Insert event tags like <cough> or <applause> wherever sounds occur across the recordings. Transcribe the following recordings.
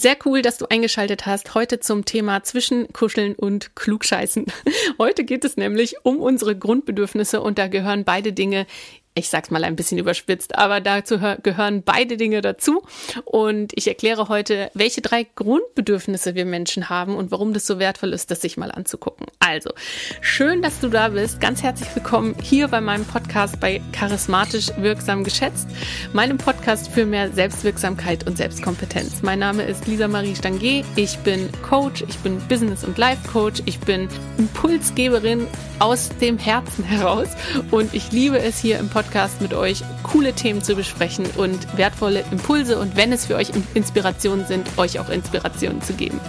Sehr cool, dass du eingeschaltet hast heute zum Thema Zwischenkuscheln und Klugscheißen. <laughs> Heute geht es nämlich um unsere Grundbedürfnisse und da gehören beide Dinge ich sag's mal ein bisschen überspitzt, aber dazu gehören beide Dinge dazu. Und ich erkläre heute, welche drei Grundbedürfnisse wir Menschen haben und warum das so wertvoll ist, das sich mal anzugucken. Also, schön, dass du da bist. Ganz herzlich willkommen hier bei meinem Podcast bei Charismatisch Wirksam Geschätzt, meinem Podcast für mehr Selbstwirksamkeit und Selbstkompetenz. Mein Name ist Lisa Marie Stange. Ich bin Coach, ich bin Business- und Life-Coach, ich bin Impulsgeberin aus dem Herzen heraus und ich liebe es hier im Podcast Podcast mit euch coole Themen zu besprechen und wertvolle Impulse und wenn es für euch Inspirationen sind, euch auch Inspirationen zu geben.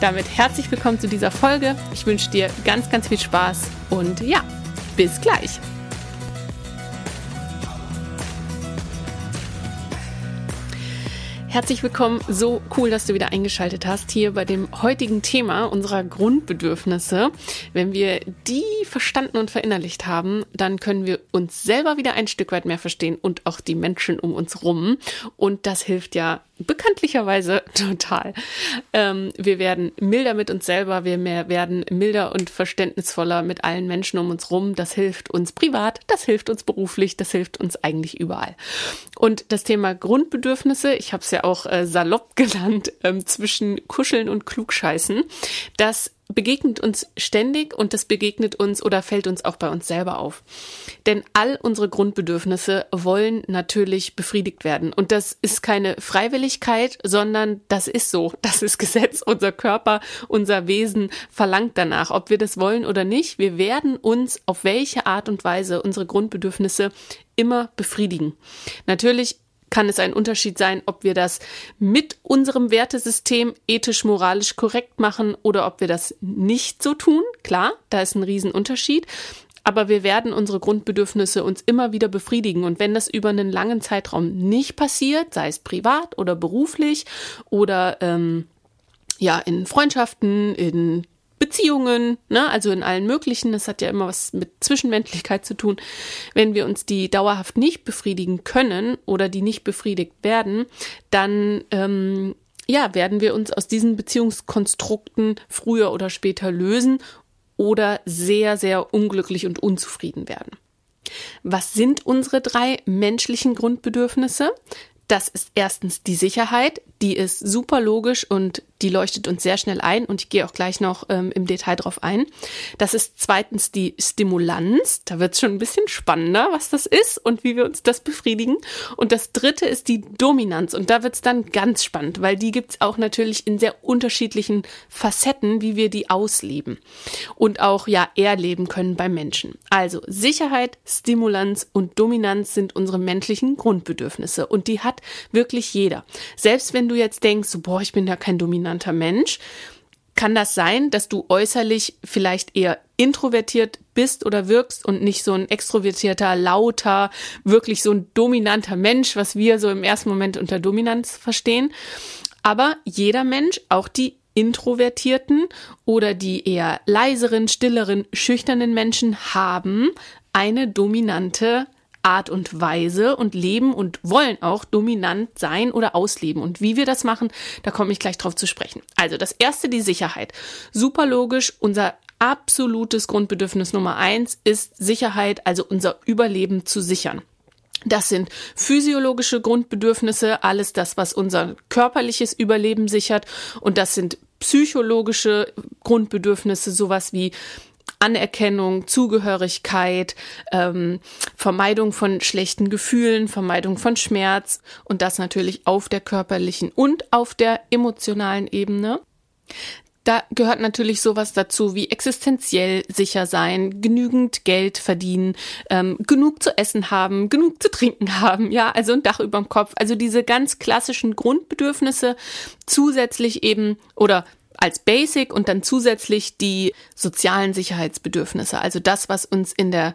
Damit herzlich willkommen zu dieser Folge. Ich wünsche dir ganz, ganz viel Spaß und ja, bis gleich. Herzlich willkommen. So cool, dass du wieder eingeschaltet hast hier bei dem heutigen Thema unserer Grundbedürfnisse. Wenn wir die verstanden und verinnerlicht haben, dann können wir uns selber wieder ein Stück weit mehr verstehen und auch die Menschen um uns rum. Und das hilft ja bekanntlicherweise <laughs> total. Ähm, wir werden milder mit uns selber, wir mehr werden milder und verständnisvoller mit allen Menschen um uns rum. Das hilft uns privat, das hilft uns beruflich, das hilft uns eigentlich überall. Und das Thema Grundbedürfnisse, ich habe es ja auch äh, salopp <laughs> genannt, ähm, zwischen Kuscheln und Klugscheißen, das begegnet uns ständig und das begegnet uns oder fällt uns auch bei uns selber auf. Denn all unsere Grundbedürfnisse wollen natürlich befriedigt werden. Und das ist keine Freiwilligkeit, sondern das ist so. Das ist Gesetz. Unser Körper, unser Wesen verlangt danach. Ob wir das wollen oder nicht, wir werden uns auf welche Art und Weise unsere Grundbedürfnisse immer befriedigen. Natürlich kann es ein Unterschied sein, ob wir das mit unserem Wertesystem ethisch-moralisch korrekt machen oder ob wir das nicht so tun. Klar, da ist ein Riesenunterschied. Aber wir werden unsere Grundbedürfnisse uns immer wieder befriedigen. Und wenn das über einen langen Zeitraum nicht passiert, sei es privat oder beruflich oder ähm, ja in Freundschaften, in Beziehungen, ne, also in allen möglichen, das hat ja immer was mit Zwischenmenschlichkeit zu tun. Wenn wir uns die dauerhaft nicht befriedigen können oder die nicht befriedigt werden, dann ähm, ja, werden wir uns aus diesen Beziehungskonstrukten früher oder später lösen oder sehr, sehr unglücklich und unzufrieden werden. Was sind unsere drei menschlichen Grundbedürfnisse? Das ist erstens die Sicherheit, die ist super logisch und die leuchtet uns sehr schnell ein und ich gehe auch gleich noch ähm, im Detail drauf ein. Das ist zweitens die Stimulanz, da wird es schon ein bisschen spannender, was das ist und wie wir uns das befriedigen. Und das dritte ist die Dominanz und da wird es dann ganz spannend, weil die gibt es auch natürlich in sehr unterschiedlichen Facetten, wie wir die ausleben und auch ja erleben können beim Menschen. Also Sicherheit, Stimulanz und Dominanz sind unsere menschlichen Grundbedürfnisse und die hat wirklich jeder. Selbst wenn du jetzt denkst, boah, ich bin ja kein dominanter Mensch, kann das sein, dass du äußerlich vielleicht eher introvertiert bist oder wirkst und nicht so ein extrovertierter, lauter, wirklich so ein dominanter Mensch, was wir so im ersten Moment unter Dominanz verstehen. Aber jeder Mensch, auch die introvertierten oder die eher leiseren, stilleren, schüchternen Menschen haben eine dominante Art und Weise und leben und wollen auch dominant sein oder ausleben. Und wie wir das machen, da komme ich gleich drauf zu sprechen. Also das erste, die Sicherheit. Super logisch, unser absolutes Grundbedürfnis Nummer eins ist Sicherheit, also unser Überleben zu sichern. Das sind physiologische Grundbedürfnisse, alles das, was unser körperliches Überleben sichert. Und das sind psychologische Grundbedürfnisse, sowas wie Anerkennung, Zugehörigkeit, ähm, Vermeidung von schlechten Gefühlen, Vermeidung von Schmerz und das natürlich auf der körperlichen und auf der emotionalen Ebene. Da gehört natürlich sowas dazu wie existenziell sicher sein, genügend Geld verdienen, ähm, genug zu essen haben, genug zu trinken <laughs> haben, ja, also ein Dach überm Kopf. Also diese ganz klassischen Grundbedürfnisse zusätzlich eben oder als Basic und dann zusätzlich die sozialen Sicherheitsbedürfnisse, also das, was uns in der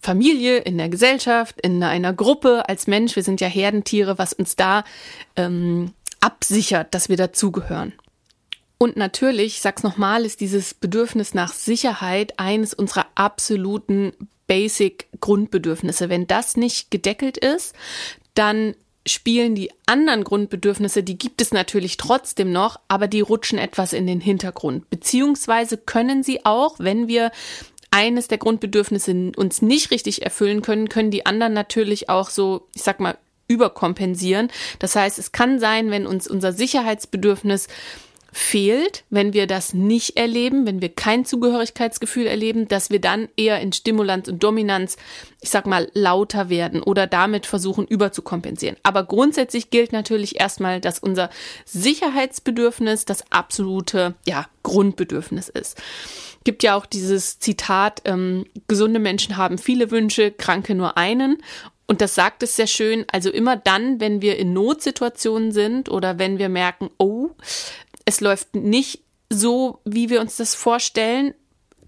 Familie, in der Gesellschaft, in einer Gruppe als Mensch, wir sind ja Herdentiere, was uns da ähm, absichert, dass wir dazugehören. Und natürlich, ich sag's nochmal, ist dieses Bedürfnis nach Sicherheit eines unserer absoluten Basic Grundbedürfnisse. Wenn das nicht gedeckelt ist, dann spielen die anderen Grundbedürfnisse, die gibt es natürlich trotzdem noch, aber die rutschen etwas in den Hintergrund. Beziehungsweise können sie auch, wenn wir eines der Grundbedürfnisse uns nicht richtig erfüllen können, können die anderen natürlich auch so, ich sag mal, überkompensieren. Das heißt, es kann sein, wenn uns unser Sicherheitsbedürfnis fehlt, wenn wir das nicht erleben, wenn wir kein Zugehörigkeitsgefühl erleben, dass wir dann eher in Stimulanz und Dominanz, ich sag mal, lauter werden oder damit versuchen überzukompensieren. Aber grundsätzlich gilt natürlich erstmal, dass unser Sicherheitsbedürfnis das absolute, ja, Grundbedürfnis ist gibt ja auch dieses Zitat, ähm, gesunde Menschen haben viele Wünsche, kranke nur einen. Und das sagt es sehr schön. Also immer dann, wenn wir in Notsituationen sind oder wenn wir merken, oh, es läuft nicht so, wie wir uns das vorstellen,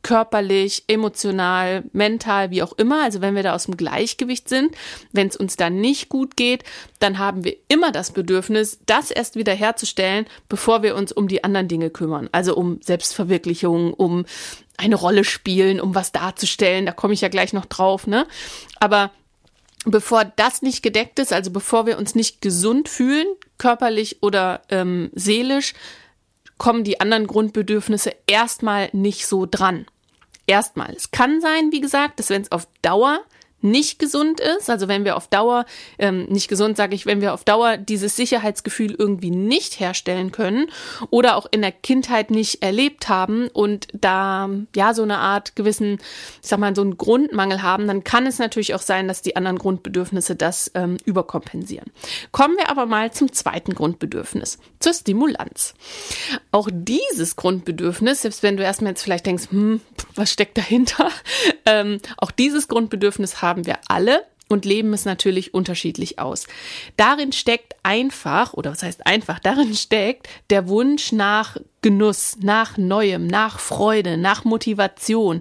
körperlich, emotional, mental, wie auch immer. Also wenn wir da aus dem Gleichgewicht sind, wenn es uns dann nicht gut geht, dann haben wir immer das Bedürfnis, das erst wieder herzustellen, bevor wir uns um die anderen Dinge kümmern. Also um Selbstverwirklichung, um eine Rolle spielen, um was darzustellen. Da komme ich ja gleich noch drauf, ne? Aber bevor das nicht gedeckt ist, also bevor wir uns nicht gesund fühlen, körperlich oder ähm, seelisch, kommen die anderen Grundbedürfnisse erstmal nicht so dran. Erstmal. Es kann sein, wie gesagt, dass wenn es auf Dauer nicht gesund ist, also wenn wir auf Dauer, ähm, nicht gesund sage ich, wenn wir auf Dauer dieses Sicherheitsgefühl irgendwie nicht herstellen können oder auch in der Kindheit nicht erlebt haben und da ja so eine Art gewissen, ich sag mal, so einen Grundmangel haben, dann kann es natürlich auch sein, dass die anderen Grundbedürfnisse das ähm, überkompensieren. Kommen wir aber mal zum zweiten Grundbedürfnis, zur Stimulanz. Auch dieses Grundbedürfnis, selbst wenn du erstmal jetzt vielleicht denkst, hm, was steckt dahinter, <laughs> ähm, auch dieses Grundbedürfnis haben haben wir alle und leben es natürlich unterschiedlich aus. Darin steckt einfach, oder was heißt einfach, darin steckt der Wunsch nach Genuss, nach Neuem, nach Freude, nach Motivation.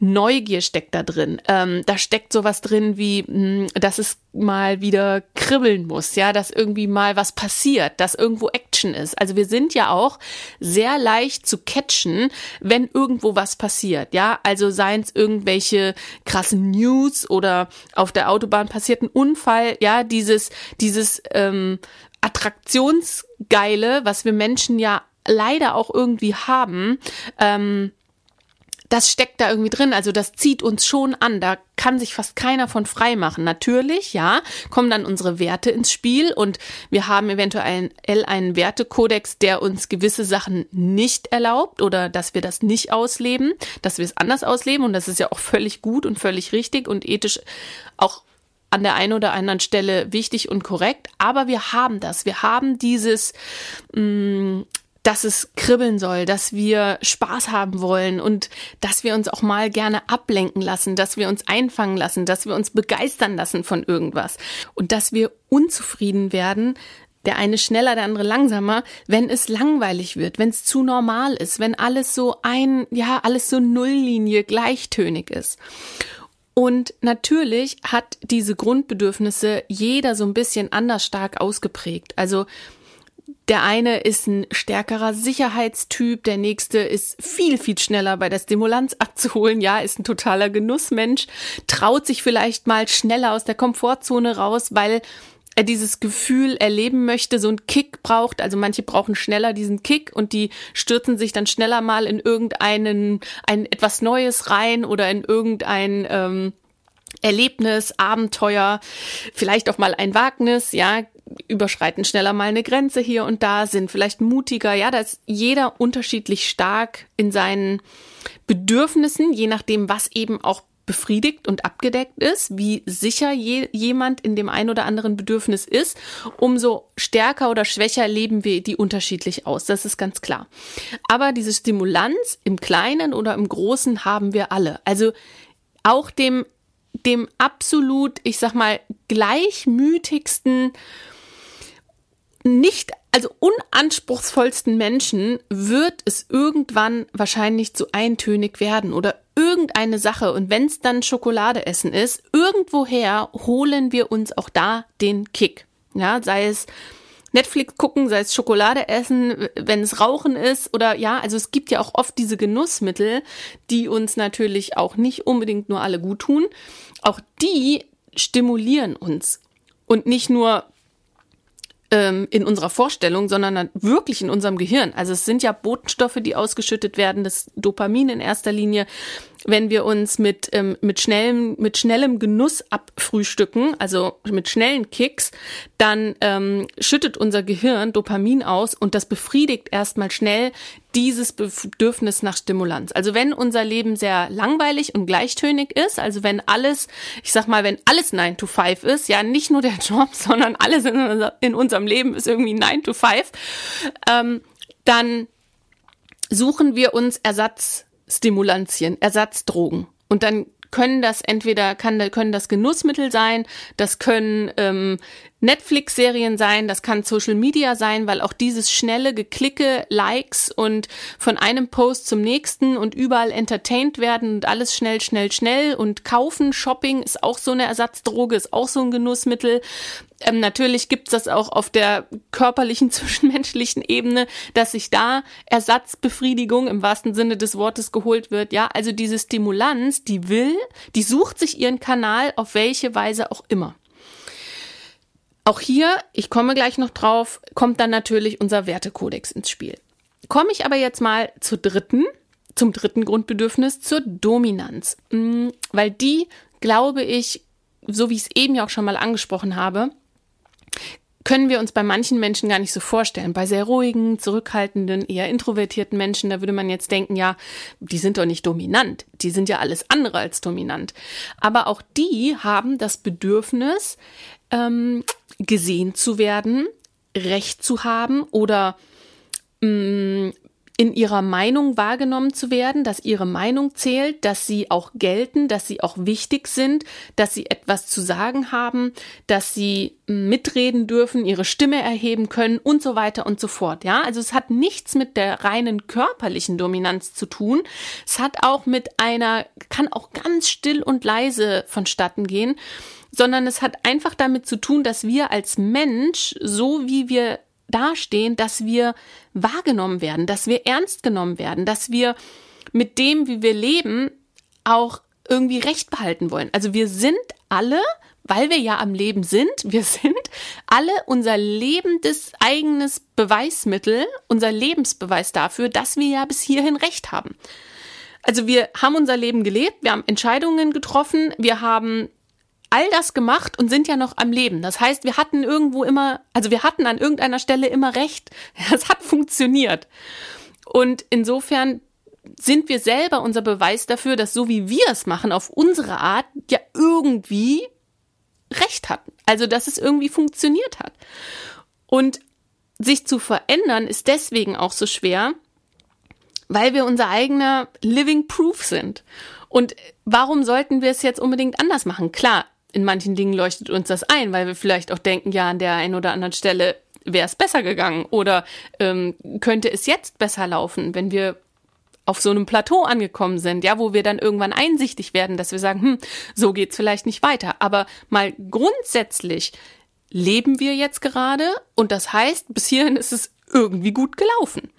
Neugier steckt da drin. Ähm, da steckt sowas drin wie, hm, dass es mal wieder kribbeln muss, ja, dass irgendwie mal was passiert, dass irgendwo Action ist. Also wir sind ja auch sehr leicht zu catchen, wenn irgendwo was passiert, ja. Also seien es irgendwelche krassen News oder auf der Autobahn passiert ein Unfall, ja, dieses, dieses ähm, Attraktionsgeile, was wir Menschen ja leider auch irgendwie haben, ähm, das steckt da irgendwie drin. Also das zieht uns schon an. Da kann sich fast keiner von frei machen. Natürlich, ja, kommen dann unsere Werte ins Spiel und wir haben eventuell einen Wertekodex, der uns gewisse Sachen nicht erlaubt oder dass wir das nicht ausleben, dass wir es anders ausleben und das ist ja auch völlig gut und völlig richtig und ethisch auch an der einen oder anderen Stelle wichtig und korrekt, aber wir haben das. Wir haben dieses mh, mm, dass es kribbeln soll, dass wir Spaß haben wollen und dass wir uns auch mal gerne ablenken lassen, dass wir uns einfangen lassen, dass wir uns begeistern lassen von irgendwas und dass wir unzufrieden werden, der eine schneller, der andere langsamer, wenn es langweilig wird, wenn es zu normal ist, wenn alles so ein, ja, alles so Nulllinie gleichtönig ist. Und natürlich hat diese Grundbedürfnisse jeder so ein bisschen anders stark ausgeprägt. Also der eine ist ein stärkerer Sicherheitstyp, der nächste ist viel, viel schneller bei der Stimulanz abzuholen. Ja, ist ein totaler Genussmensch, traut sich vielleicht mal schneller aus der Komfortzone raus, weil er dieses Gefühl erleben möchte, so einen Kick braucht. Also manche brauchen schneller diesen Kick und die stürzen sich dann schneller mal in irgendeinen, ein etwas Neues rein oder in irgendein, ähm, Erlebnis, Abenteuer, vielleicht auch mal ein Wagnis, ja, überschreiten schneller mal eine Grenze hier und da, sind vielleicht mutiger. Ja, da ist jeder unterschiedlich stark in seinen Bedürfnissen, je nachdem, was eben auch befriedigt und abgedeckt ist, wie sicher je, jemand in dem ein oder anderen Bedürfnis ist, umso stärker oder schwächer leben wir die unterschiedlich aus. Das ist ganz klar. Aber diese Stimulanz im Kleinen oder im Großen haben wir alle. Also auch dem, dem absolut, ich sag mal, gleichmütigsten nicht, also unanspruchsvollsten Menschen wird es irgendwann wahrscheinlich zu eintönig werden oder irgendeine Sache. Und wenn es dann Schokolade essen ist, irgendwoher holen wir uns auch da den Kick. Ja, sei es Netflix gucken, sei es Schokolade essen, wenn es Rauchen ist oder ja, also es gibt ja auch oft diese Genussmittel, die uns natürlich auch nicht unbedingt nur alle gut tun. Auch die stimulieren uns. Und nicht nur ähm, in unserer Vorstellung, sondern wirklich in unserem Gehirn. Also es sind ja Botenstoffe, die ausgeschüttet werden, das Dopamin in erster Linie, wenn wir uns mit, ähm, mit, schnellem, mit schnellem Genuss abfrühstücken, also mit schnellen Kicks, dann ähm, schüttet unser Gehirn Dopamin aus und das befriedigt erstmal schnell dieses Bedürfnis nach Stimulanz. Also wenn unser Leben sehr langweilig und gleichtönig ist, also wenn alles, ich sag mal, wenn alles 9 to 5 ist, ja nicht nur der <laughs> Job, sondern alles in, unser, in unserem Leben ist irgendwie 9 to 5, ähm, dann suchen wir uns Ersatzstimulantien, Ersatzdrogen. Und dann können das entweder kann, können das Genussmittel sein, das können ähm, Netflix-Serien sein, das kann Social Media sein, weil auch dieses schnelle Geklicke, Likes und von einem Post zum nächsten und überall entertained werden und alles schnell, schnell, schnell und kaufen, Shopping ist auch so eine Ersatzdroge, ist auch so ein Genussmittel. Ähm, natürlich gibt's das auch auf der körperlichen, <laughs> zwischenmenschlichen Ebene, dass sich da Ersatzbefriedigung im wahrsten Sinne des Wortes geholt wird. Ja, also diese Stimulanz, die will, die sucht sich ihren Kanal auf welche Weise auch immer. Auch hier, ich komme gleich noch drauf, kommt dann natürlich unser Wertekodex ins Spiel. Komme ich aber jetzt mal zur dritten, zum dritten Grundbedürfnis, zur Dominanz. Mm, weil die, glaube ich, so wie ich es eben ja auch schon mal angesprochen habe, können wir uns bei manchen Menschen gar nicht so vorstellen. Bei sehr ruhigen, zurückhaltenden, eher introvertierten Menschen, da würde man jetzt denken, ja, die sind doch nicht dominant. Die sind ja alles andere als dominant. Aber auch die haben das Bedürfnis, ähm, gesehen zu werden, Recht zu haben oder mh, mm, in ihrer Meinung wahrgenommen zu werden, dass ihre Meinung zählt, dass sie auch gelten, dass sie auch wichtig sind, dass sie etwas zu sagen haben, dass sie mitreden dürfen, ihre Stimme erheben können und so weiter und so fort. Ja, also es hat nichts mit der reinen körperlichen Dominanz zu tun. Es hat auch mit einer, kann auch ganz still und leise vonstatten gehen sondern es hat einfach damit zu tun, dass wir als Mensch, so wie wir dastehen, dass wir wahrgenommen werden, dass wir ernst genommen werden, dass wir mit dem, wie wir leben, auch irgendwie Recht behalten wollen. Also wir sind alle, weil wir ja am Leben sind, wir sind alle unser lebendes eigenes Beweismittel, unser Lebensbeweis dafür, dass wir ja bis hierhin Recht haben. Also wir haben unser Leben gelebt, wir haben Entscheidungen getroffen, wir haben all das gemacht und sind ja noch am Leben. Das heißt, wir hatten irgendwo immer, also wir hatten an irgendeiner Stelle immer recht. <laughs> Es hat funktioniert. Und insofern sind wir selber unser Beweis dafür, dass so wie wir es machen, auf unsere Art, ja irgendwie recht hatten. Also, dass es irgendwie funktioniert hat. Und sich zu verändern ist deswegen auch so schwer, weil wir unser eigener Living Proof sind. Und warum sollten wir es jetzt unbedingt anders machen? Klar, in manchen Dingen leuchtet uns das ein, weil wir vielleicht auch denken, ja, an der einen oder anderen Stelle wäre es besser gegangen oder ähm, könnte es jetzt besser laufen, wenn wir auf so einem Plateau angekommen sind, ja, wo wir dann irgendwann einsichtig werden, dass wir sagen, hm, so geht's vielleicht nicht weiter. Aber mal grundsätzlich leben wir jetzt gerade und das heißt, bis hierhin ist es irgendwie gut gelaufen.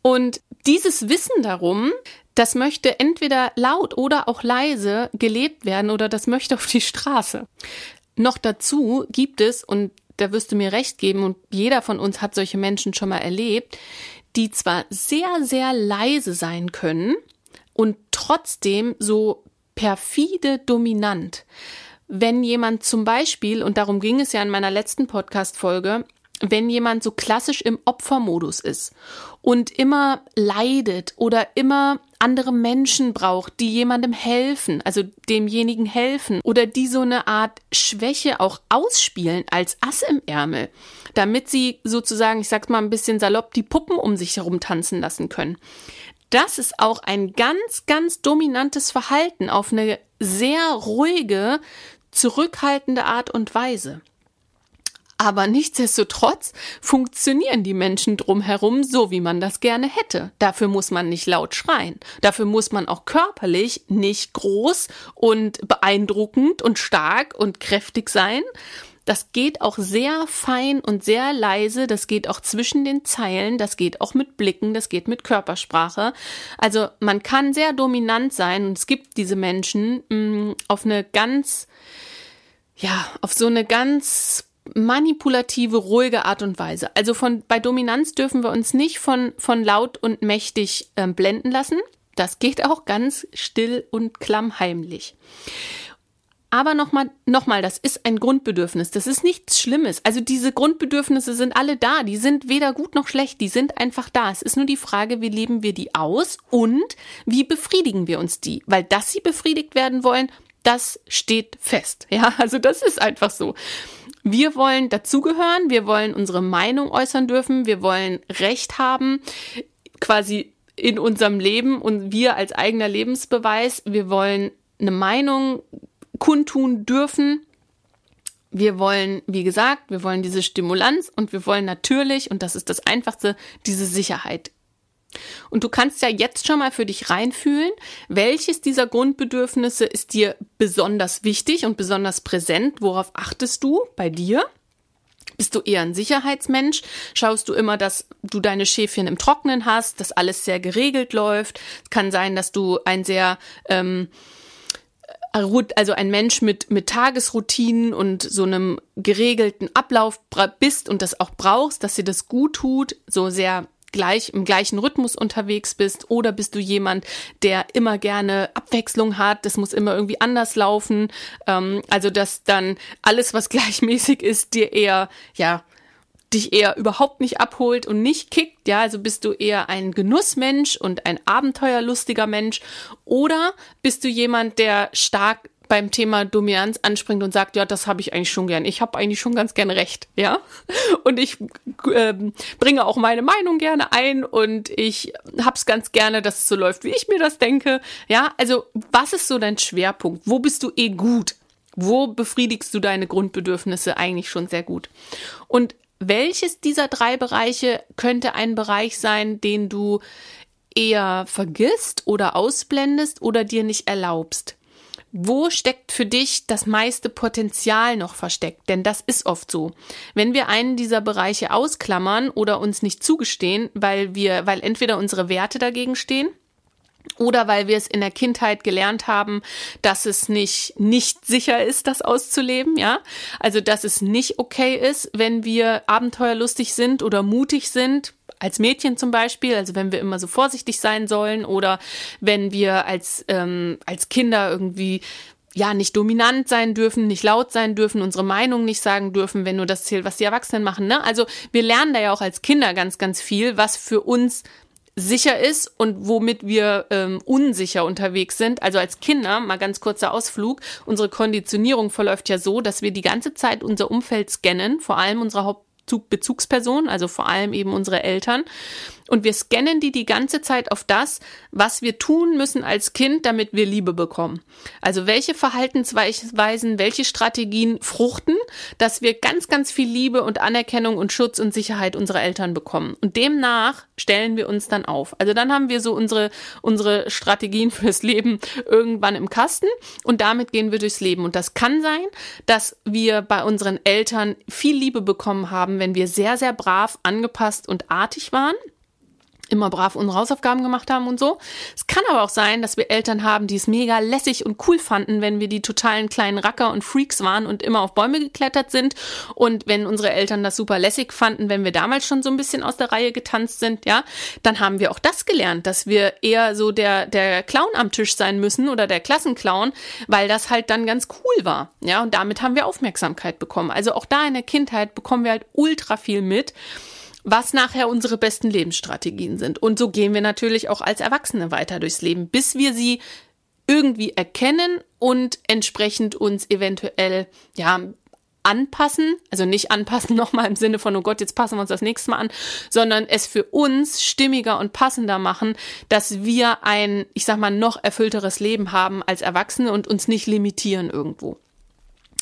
Und dieses Wissen darum, das möchte entweder laut oder auch leise gelebt werden oder das möchte auf die Straße. Noch dazu gibt es, und da wirst du mir recht geben, und jeder von uns hat solche Menschen schon mal erlebt, die zwar sehr, sehr leise sein können und trotzdem so perfide dominant. Wenn jemand zum Beispiel, und darum ging es ja in meiner letzten Podcast-Folge, wenn jemand so klassisch im Opfermodus ist und immer leidet oder immer andere Menschen braucht, die jemandem helfen, also demjenigen helfen oder die so eine Art Schwäche auch ausspielen als Ass im Ärmel, damit sie sozusagen, ich sag's mal ein bisschen salopp, die Puppen um sich herum tanzen lassen können. Das ist auch ein ganz, ganz dominantes Verhalten auf eine sehr ruhige, zurückhaltende Art und Weise. Aber nichtsdestotrotz funktionieren die Menschen drumherum so, wie man das gerne hätte. Dafür muss man nicht laut schreien. Dafür muss man auch körperlich nicht groß und beeindruckend und stark und kräftig sein. Das geht auch sehr fein und sehr leise. Das geht auch zwischen den Zeilen. Das geht auch mit Blicken. Das geht mit Körpersprache. Also man kann sehr dominant sein und es gibt diese Menschen mh, mm, auf eine ganz, ja, auf so eine ganz manipulative, ruhige Art und Weise. Also von bei Dominanz dürfen wir uns nicht von, von laut und mächtig äh, blenden lassen. Das geht auch ganz still und klammheimlich. Aber nochmal, nochmal, das ist ein Grundbedürfnis. Das ist nichts Schlimmes. Also diese Grundbedürfnisse sind alle da. Die sind weder gut noch schlecht. Die sind einfach da. Es ist nur die Frage, wie leben wir die aus und wie befriedigen wir uns die? Weil dass sie befriedigt werden wollen, das steht fest. Ja, also das ist einfach so. Wir wollen dazugehören. Wir wollen unsere Meinung äußern dürfen. Wir wollen Recht haben. Quasi in unserem Leben und wir als eigener Lebensbeweis. Wir wollen eine Meinung kundtun dürfen. Wir wollen, wie gesagt, wir wollen diese Stimulanz und wir wollen natürlich, und das ist das Einfachste, diese Sicherheit. Und du kannst ja jetzt schon mal für dich reinfühlen, welches dieser Grundbedürfnisse ist dir besonders wichtig und besonders präsent? Worauf achtest du bei dir? Bist du eher ein Sicherheitsmensch? Schaust du immer, dass du deine Schäfchen im Trocknen hast, dass alles sehr geregelt läuft? Es kann sein, dass du ein sehr ähm, also ein Mensch mit, mit Tagesroutinen und so einem geregelten Ablauf bist und das auch brauchst, dass dir das gut tut, so sehr gleich im gleichen Rhythmus unterwegs bist oder bist du jemand, der immer gerne Abwechslung hat, das muss immer irgendwie anders laufen, ähm, also dass dann alles, was <laughs> gleichmäßig ist, dir eher, ja, dich eher überhaupt nicht abholt und nicht kickt, ja, also bist du eher ein Genussmensch und ein abenteuerlustiger Mensch oder bist du jemand, der stark beim Thema Dominanz anspringt und sagt, ja, das habe ich eigentlich schon gern. Ich habe eigentlich schon ganz gern recht, ja. <laughs> Und ich äh, bringe auch meine Meinung gerne ein und ich hab's ganz gerne, dass es so läuft, wie ich mir das denke. Ja, also was ist so dein Schwerpunkt? Wo bist du eh gut? Wo befriedigst du deine Grundbedürfnisse eigentlich schon sehr gut? Und welches dieser drei Bereiche könnte ein Bereich sein, den du eher vergisst oder ausblendest oder dir nicht erlaubst? Wo steckt für dich das meiste Potenzial noch versteckt? Denn das ist oft so. Wenn wir einen dieser Bereiche ausklammern oder uns nicht zugestehen, weil wir, weil entweder unsere Werte dagegen stehen, oder weil wir es in der Kindheit gelernt haben, dass es nicht nicht sicher ist, das auszuleben, ja? Also, dass es nicht okay ist, wenn wir abenteuerlustig sind oder mutig sind, als Mädchen zum Beispiel, also wenn wir immer so vorsichtig sein sollen oder wenn wir als, ähm, als Kinder irgendwie ja, nicht dominant sein dürfen, nicht laut sein dürfen, unsere Meinung nicht sagen dürfen, wenn nur das zählt, was die Erwachsenen machen. Ne? Also wir lernen da ja auch als Kinder ganz, ganz viel, was für uns sicher ist und womit wir ähm, unsicher unterwegs sind. Also als Kinder, mal ganz kurzer Ausflug, unsere Konditionierung verläuft ja so, dass wir die ganze Zeit unser Umfeld scannen, vor allem unsere Hauptbezugspersonen, also vor allem eben unsere Eltern. Und wir scannen die die ganze Zeit auf das, was wir tun müssen als Kind, damit wir Liebe bekommen. Also welche Verhaltensweisen, welche Strategien fruchten, dass wir ganz, ganz viel Liebe und Anerkennung und Schutz und Sicherheit unserer Eltern bekommen. Und demnach stellen wir uns dann auf. Also dann haben wir so unsere, unsere Strategien <laughs> fürs Leben irgendwann im Kasten und damit gehen wir durchs Leben. Und das kann sein, dass wir bei unseren Eltern viel Liebe bekommen haben, wenn wir sehr, sehr brav, angepasst und artig waren immer brav unsere Hausaufgaben gemacht haben und so. Es kann aber auch sein, dass wir Eltern haben, die es mega lässig und cool fanden, wenn wir die totalen kleinen Racker und Freaks waren und immer auf Bäume geklettert sind. Und wenn unsere Eltern das super lässig fanden, wenn wir damals schon so ein bisschen aus der Reihe getanzt sind, ja, dann haben wir auch das gelernt, dass wir eher so der, der Clown am Tisch sein müssen oder der Klassenclown, weil das halt dann ganz cool war. Ja, und damit haben wir Aufmerksamkeit bekommen. Also auch da in der Kindheit bekommen wir halt ultra viel mit was nachher unsere besten Lebensstrategien sind. Und so gehen wir natürlich auch als Erwachsene weiter durchs Leben, bis wir sie irgendwie erkennen und entsprechend uns eventuell, ja, anpassen, also nicht anpassen <laughs> nochmal im Sinne von, oh Gott, jetzt passen wir uns das nächste Mal an, sondern es für uns stimmiger und passender machen, dass wir ein, ich sag mal, noch erfüllteres Leben haben als Erwachsene und uns nicht limitieren irgendwo.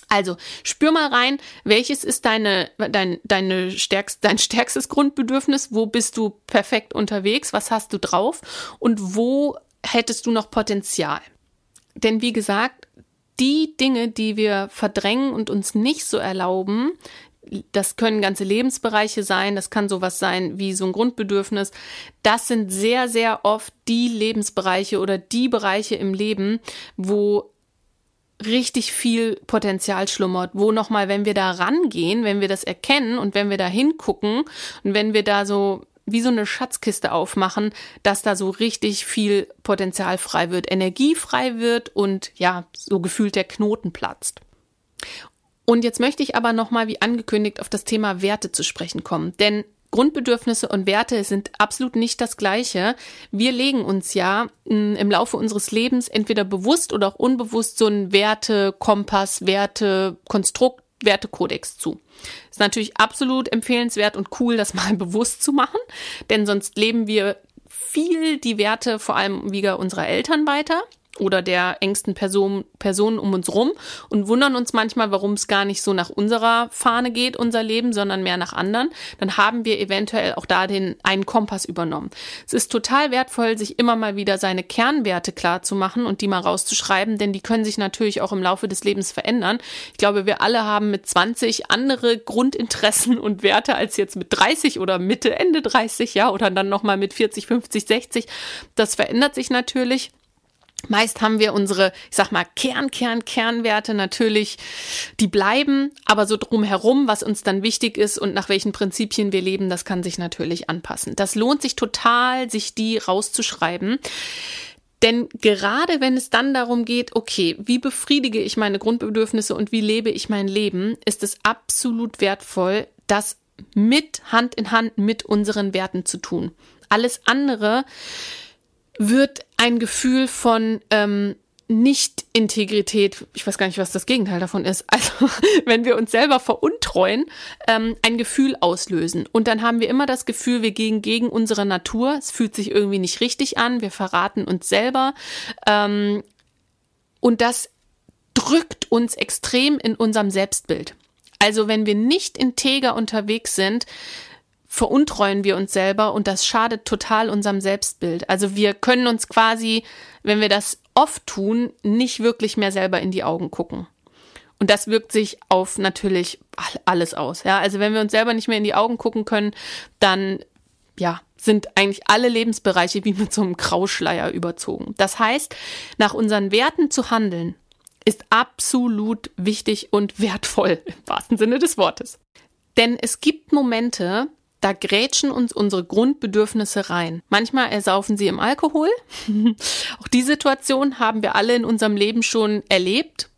Also spür mal rein, welches ist deine, dein, deine stärkst, dein stärkstes Grundbedürfnis, wo bist du perfekt unterwegs, was hast du drauf und wo hättest du noch Potenzial. Denn wie gesagt, die Dinge, die wir verdrängen und uns nicht so erlauben, das können ganze Lebensbereiche sein, das kann sowas sein wie so ein Grundbedürfnis. Das sind sehr, sehr oft die Lebensbereiche oder die Bereiche im Leben, wo richtig viel Potenzial schlummert, wo nochmal, wenn wir da rangehen, wenn wir das erkennen und wenn wir da hingucken und wenn wir da so wie so eine Schatzkiste aufmachen, dass da so richtig viel Potenzial frei wird, Energie frei wird und ja, so gefühlt der Knoten platzt. Und jetzt möchte ich aber nochmal, wie angekündigt, auf das Thema Werte zu sprechen kommen. Denn Grundbedürfnisse und Werte sind absolut nicht das Gleiche. Wir legen uns ja hm, im Laufe unseres Lebens entweder bewusst oder auch unbewusst so einen Wertekompass, Wertekonstrukt, Wertekodex zu. Ist natürlich absolut empfehlenswert und cool, das <laughs> mal bewusst zu machen, denn sonst leben wir viel die Werte vor allem wieder unserer Eltern weiter oder der engsten Person, Personen um uns rum und wundern uns manchmal, warum es gar nicht so nach unserer Fahne geht, unser Leben, sondern mehr nach anderen, dann haben wir eventuell auch da den einen Kompass übernommen. Es ist total wertvoll, sich immer mal wieder seine Kernwerte klar zu machen und die mal rauszuschreiben, denn die können sich natürlich auch im Laufe des Lebens verändern. Ich glaube, wir alle haben mit 20 andere Grundinteressen und Werte als jetzt mit 30 oder Mitte, Ende 30, ja, oder dann nochmal mit 40, 50, 60. Das verändert sich natürlich. Meist haben wir unsere, ich sag mal, Kern, Kern, Kernwerte natürlich, die bleiben, aber so drumherum, was uns dann wichtig ist und nach welchen Prinzipien wir leben, das kann sich natürlich anpassen. Das lohnt sich total, sich die rauszuschreiben. Denn gerade wenn es dann darum geht, okay, wie befriedige ich meine Grundbedürfnisse und wie lebe ich mein Leben, ist es absolut wertvoll, das mit Hand in Hand mit unseren Werten zu tun. Alles andere wird ein Gefühl von ähm, nicht-Integrität, ich weiß gar nicht, was das Gegenteil davon ist, <laughs> also wenn wir uns selber veruntreuen, ähm, ein Gefühl auslösen. Und dann haben wir immer das Gefühl, wir gehen gegen unsere Natur, es fühlt sich irgendwie nicht richtig an, wir verraten uns selber. Ähm, und das drückt uns extrem in unserem Selbstbild. Also wenn wir nicht integer unterwegs sind, veruntreuen wir uns selber und das schadet total unserem Selbstbild. Also wir können uns quasi, wenn wir das oft tun, nicht wirklich mehr selber in die Augen gucken. Und das wirkt sich auf natürlich alles aus. Ja, also wenn wir uns selber nicht mehr in die Augen gucken können, dann ja, sind eigentlich alle Lebensbereiche wie mit so einem Grauschleier überzogen. Das heißt, nach unseren Werten zu handeln, ist absolut wichtig und wertvoll im wahrsten Sinne des Wortes. Denn es gibt Momente, da grätschen uns unsere Grundbedürfnisse rein. Manchmal ersaufen sie im Alkohol. <laughs> Auch die Situation haben wir alle in unserem Leben schon erlebt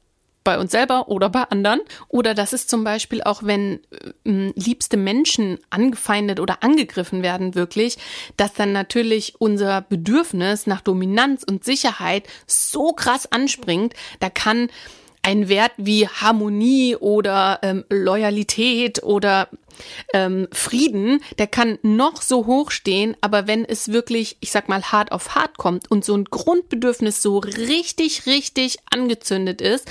bei uns selber oder bei anderen. Oder das ist zum Beispiel auch, wenn äh, liebste Menschen angefeindet oder angegriffen werden, wirklich, dass dann natürlich unser Bedürfnis nach Dominanz und Sicherheit so krass anspringt, da kann ein Wert wie Harmonie oder ähm, Loyalität oder ähm, Frieden, der kann noch so hoch stehen, aber wenn es wirklich, ich sag mal, hart auf hart kommt und so ein Grundbedürfnis so richtig, richtig angezündet ist,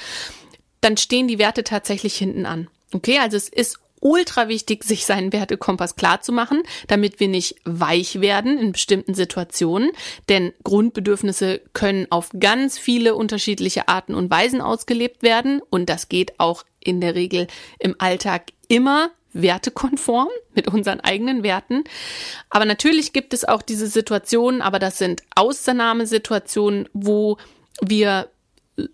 dann stehen die Werte tatsächlich hinten an. Okay, also es ist ultra wichtig, sich seinen Wertekompass klar zu machen, damit wir nicht weich werden in bestimmten Situationen. Denn Grundbedürfnisse können auf ganz viele unterschiedliche Arten und Weisen ausgelebt werden. Und das geht auch in der Regel im Alltag immer wertekonform mit unseren eigenen Werten. Aber natürlich gibt es auch diese Situationen, aber das sind Ausnahmesituationen, wo wir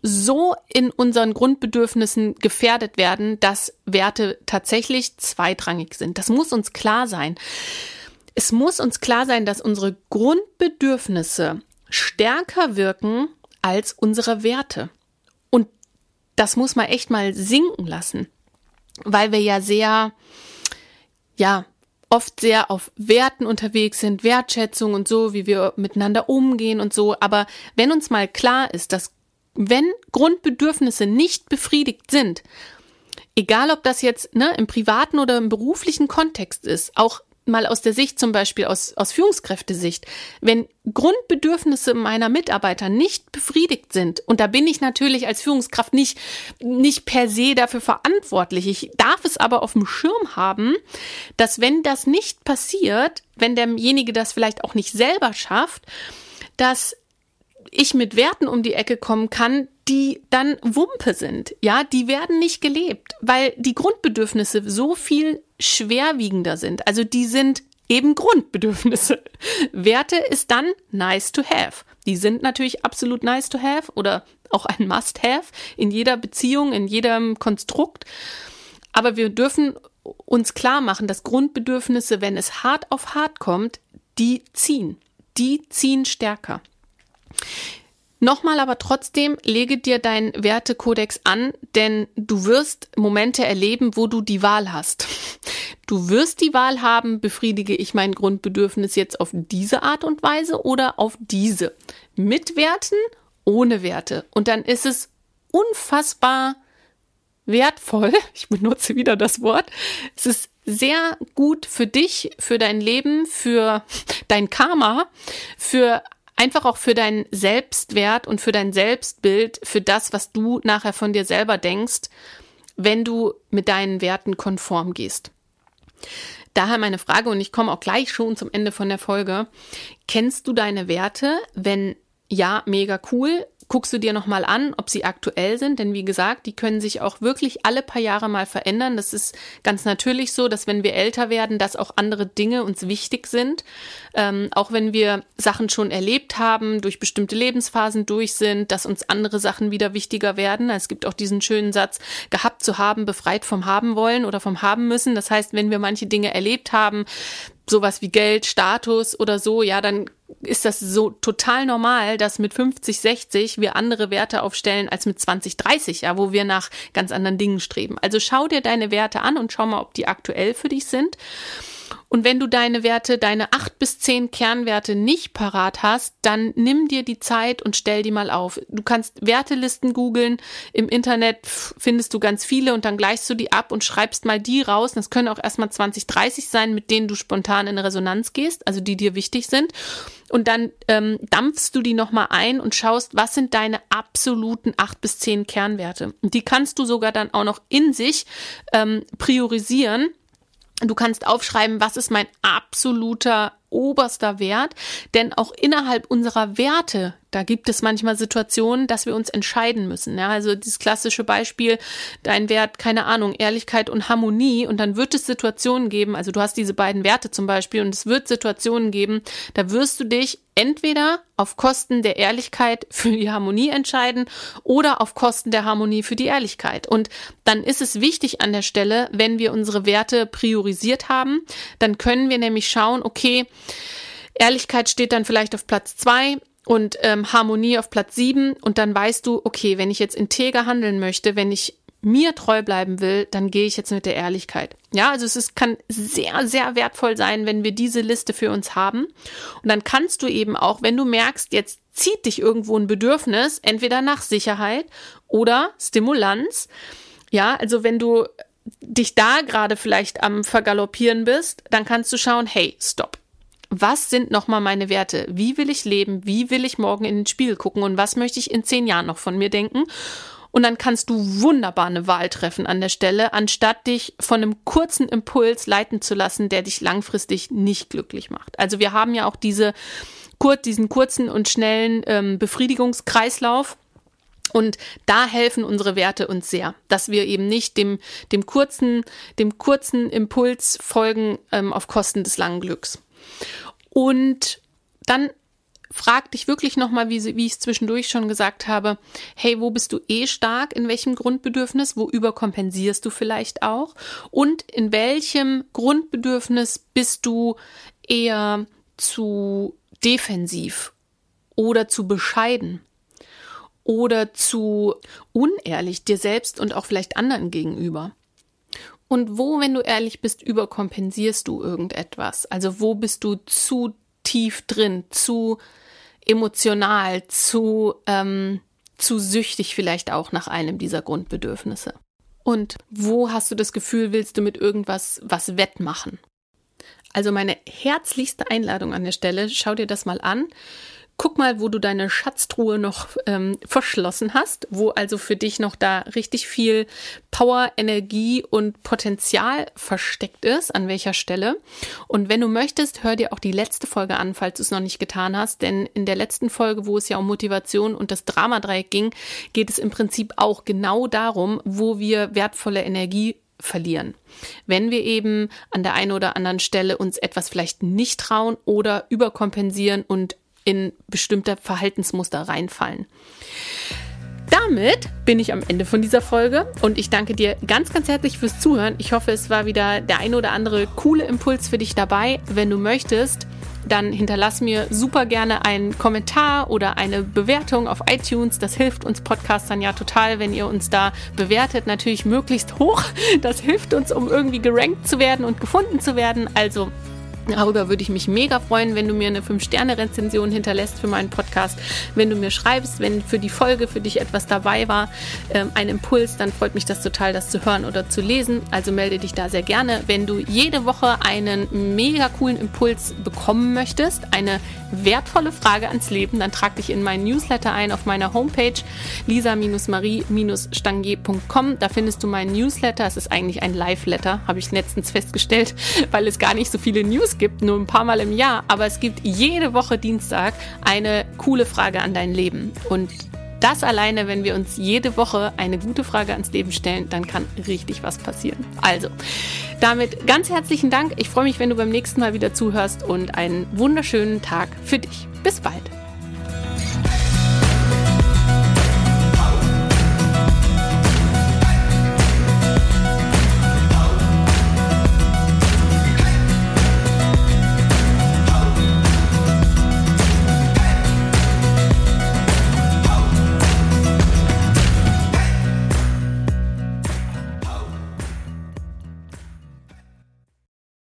so in unseren Grundbedürfnissen gefährdet werden, dass Werte tatsächlich zweitrangig sind. Das muss uns klar sein. Es muss uns klar sein, dass unsere Grundbedürfnisse stärker wirken als unsere Werte. Und das muss man echt mal sinken lassen, weil wir ja sehr, ja, oft sehr auf Werten unterwegs sind, Wertschätzung und so, wie wir miteinander umgehen und so. Aber wenn uns mal klar ist, dass wenn Grundbedürfnisse nicht befriedigt sind, egal ob das jetzt ne, im privaten oder im beruflichen Kontext ist, auch mal aus der Sicht zum Beispiel aus, aus Führungskräftesicht, wenn Grundbedürfnisse meiner Mitarbeiter nicht befriedigt sind, und da bin ich natürlich als Führungskraft nicht, nicht per se dafür verantwortlich, ich darf es aber auf dem Schirm haben, dass wenn das nicht passiert, wenn derjenige das vielleicht auch nicht selber schafft, dass ich mit Werten um die Ecke kommen kann, die dann Wumpe sind. Ja, die werden nicht gelebt, weil die Grundbedürfnisse so viel schwerwiegender sind. Also die sind eben Grundbedürfnisse. <laughs> Werte ist dann nice to have. Die sind natürlich absolut nice to have oder auch ein Must-Have in jeder Beziehung, in jedem Konstrukt. Aber wir dürfen uns klar machen, dass Grundbedürfnisse, wenn es hart auf hart kommt, die ziehen. Die ziehen stärker. Nochmal aber trotzdem, lege dir deinen Wertekodex an, denn du wirst Momente erleben, wo du die Wahl hast. Du wirst die Wahl haben, befriedige ich mein Grundbedürfnis jetzt auf diese Art und Weise oder auf diese. Mit Werten, ohne Werte. Und dann ist es unfassbar wertvoll. <laughs> Ich benutze wieder das Wort. Es ist sehr gut für dich, für dein Leben, für dein Karma, für einfach auch für deinen Selbstwert und für dein Selbstbild, für das, was du nachher von dir selber denkst, wenn du mit deinen Werten konform gehst. Daher meine Frage, und ich komme auch gleich schon zum Ende von der Folge. Kennst du deine Werte? Wenn ja, mega cool guckst du dir nochmal an, ob sie aktuell sind, denn wie gesagt, die können sich auch wirklich alle paar Jahre mal verändern. Das ist ganz natürlich so, dass wenn wir älter werden, dass auch andere Dinge uns wichtig sind. Ähm, auch wenn wir Sachen schon erlebt haben, durch bestimmte Lebensphasen durch sind, dass uns andere Sachen wieder wichtiger werden. Es gibt auch diesen schönen Satz, gehabt zu haben, befreit vom haben wollen oder vom haben müssen. Das heißt, wenn wir manche Dinge erlebt haben, sowas wie Geld, Status oder so, ja, dann ist das so total normal, dass mit 50, 60 wir andere Werte aufstellen als mit 20, 30, ja, wo wir nach ganz anderen Dingen streben. Also schau dir deine Werte an und schau mal, ob die aktuell für dich sind. Und wenn du deine Werte, deine acht bis zehn Kernwerte nicht parat hast, dann nimm dir die Zeit und stell die mal auf. Du kannst Wertelisten googeln. Im Internet findest du ganz viele und dann gleichst du die ab und schreibst mal die raus. Das können auch erstmal 20, 30 sein, mit denen du spontan in Resonanz gehst, also die dir wichtig sind. Und dann ähm, dampfst du die nochmal ein und schaust, was sind deine absoluten acht bis zehn Kernwerte. Und die kannst du sogar dann auch noch in sich ähm, priorisieren Du kannst aufschreiben, was ist mein absoluter oberster Wert, denn auch innerhalb unserer Werte, da gibt es manchmal Situationen, dass wir uns entscheiden müssen. Ja, also dieses klassische Beispiel, dein Wert, keine Ahnung, Ehrlichkeit und Harmonie und dann wird es Situationen geben, also du hast diese beiden Werte zum Beispiel und es wird Situationen geben, da wirst du dich entweder auf Kosten der Ehrlichkeit für die Harmonie entscheiden oder auf Kosten der Harmonie für die Ehrlichkeit. Und dann ist es wichtig an der Stelle, wenn wir unsere Werte priorisiert haben, dann können wir nämlich schauen, okay, Ehrlichkeit steht dann vielleicht auf Platz zwei und ähm, Harmonie auf Platz sieben und dann weißt du, okay, wenn ich jetzt integer handeln möchte, wenn ich mir treu bleiben will, dann gehe ich jetzt mit der Ehrlichkeit. Ja, also es ist, kann sehr, sehr wertvoll sein, wenn wir diese Liste für uns haben. Und dann kannst du eben auch, wenn du merkst, jetzt zieht dich irgendwo ein Bedürfnis, entweder nach Sicherheit oder Stimulanz. Ja, also wenn du dich da gerade vielleicht am Vergaloppieren bist, dann kannst du schauen, hey, stopp was sind nochmal meine Werte? Wie will ich leben? Wie will ich morgen in den Spiegel gucken? Und was möchte ich in zehn Jahren noch von mir denken? Und dann kannst du wunderbar eine Wahl treffen an der Stelle, anstatt dich von einem kurzen Impuls leiten zu lassen, der dich langfristig nicht glücklich macht. Also wir haben ja auch diese, diesen kurzen und schnellen ähm, Befriedigungskreislauf. Und da helfen unsere Werte uns sehr, dass wir eben nicht dem, dem kurzen, dem kurzen Impuls folgen ähm, auf Kosten des langen Glücks. Und dann frag dich wirklich nochmal, wie, wie ich es zwischendurch schon gesagt habe, hey, wo bist du eh stark, in welchem Grundbedürfnis, wo überkompensierst du vielleicht auch und in welchem Grundbedürfnis bist du eher zu defensiv oder zu bescheiden oder zu unehrlich dir selbst und auch vielleicht anderen gegenüber. Und wo, wenn du ehrlich bist, überkompensierst du irgendetwas? Also wo bist du zu tief drin, zu emotional, zu, ähm, zu süchtig vielleicht auch nach einem dieser Grundbedürfnisse? Und wo hast du das Gefühl, willst du mit irgendwas was wettmachen? Also meine herzlichste Einladung an der Stelle, schau dir das mal an. Guck mal, wo du deine Schatztruhe noch ähm, verschlossen hast, wo also für dich noch da richtig viel Power, Energie und Potenzial versteckt ist, an welcher Stelle. Und wenn du möchtest, hör dir auch die letzte Folge an, falls du es noch nicht getan hast, denn in der letzten Folge, wo es ja um Motivation und das Dramadreieck ging, geht es im Prinzip auch genau darum, wo wir wertvolle Energie verlieren. Wenn wir eben an der einen oder anderen Stelle uns etwas vielleicht nicht trauen oder überkompensieren und in bestimmte Verhaltensmuster reinfallen. damit bin ich am Ende von dieser Folge und ich danke dir ganz, ganz herzlich fürs Zuhören. Ich hoffe, es war wieder der ein oder andere coole Impuls für dich dabei. Wenn du möchtest, dann hinterlass mir super gerne einen Kommentar oder eine Bewertung auf iTunes. Das hilft uns Podcastern ja total, wenn ihr uns da bewertet. Natürlich möglichst hoch. Das hilft uns, um irgendwie gerankt zu werden und gefunden zu werden. Also Darüber würde ich mich mega freuen, wenn du mir eine 5-Sterne-Rezension hinterlässt für meinen Podcast. Wenn du mir schreibst, wenn für die Folge für dich etwas dabei war, ähm, ein Impuls, dann freut mich das total, das zu hören oder zu lesen. Also melde dich da sehr gerne. Wenn du jede Woche einen mega coolen Impuls bekommen möchtest, eine wertvolle Frage ans Leben, dann trag dich in meinen Newsletter ein auf meiner Homepage lisa-marie-stangier.com. Da findest du meinen Newsletter. Es ist eigentlich ein Live-Letter, habe ich letztens festgestellt, <laughs> weil es gar nicht so viele News gibt, nur ein paar Mal im Jahr. Aber es gibt jede Woche Dienstag eine coole Frage an dein Leben. Und das alleine, wenn wir uns jede Woche eine gute Frage ans Leben stellen, dann kann richtig was passieren. Also, damit ganz herzlichen Dank. Ich freue mich, wenn du beim nächsten Mal wieder zuhörst und einen wunderschönen Tag für dich. Bis bald.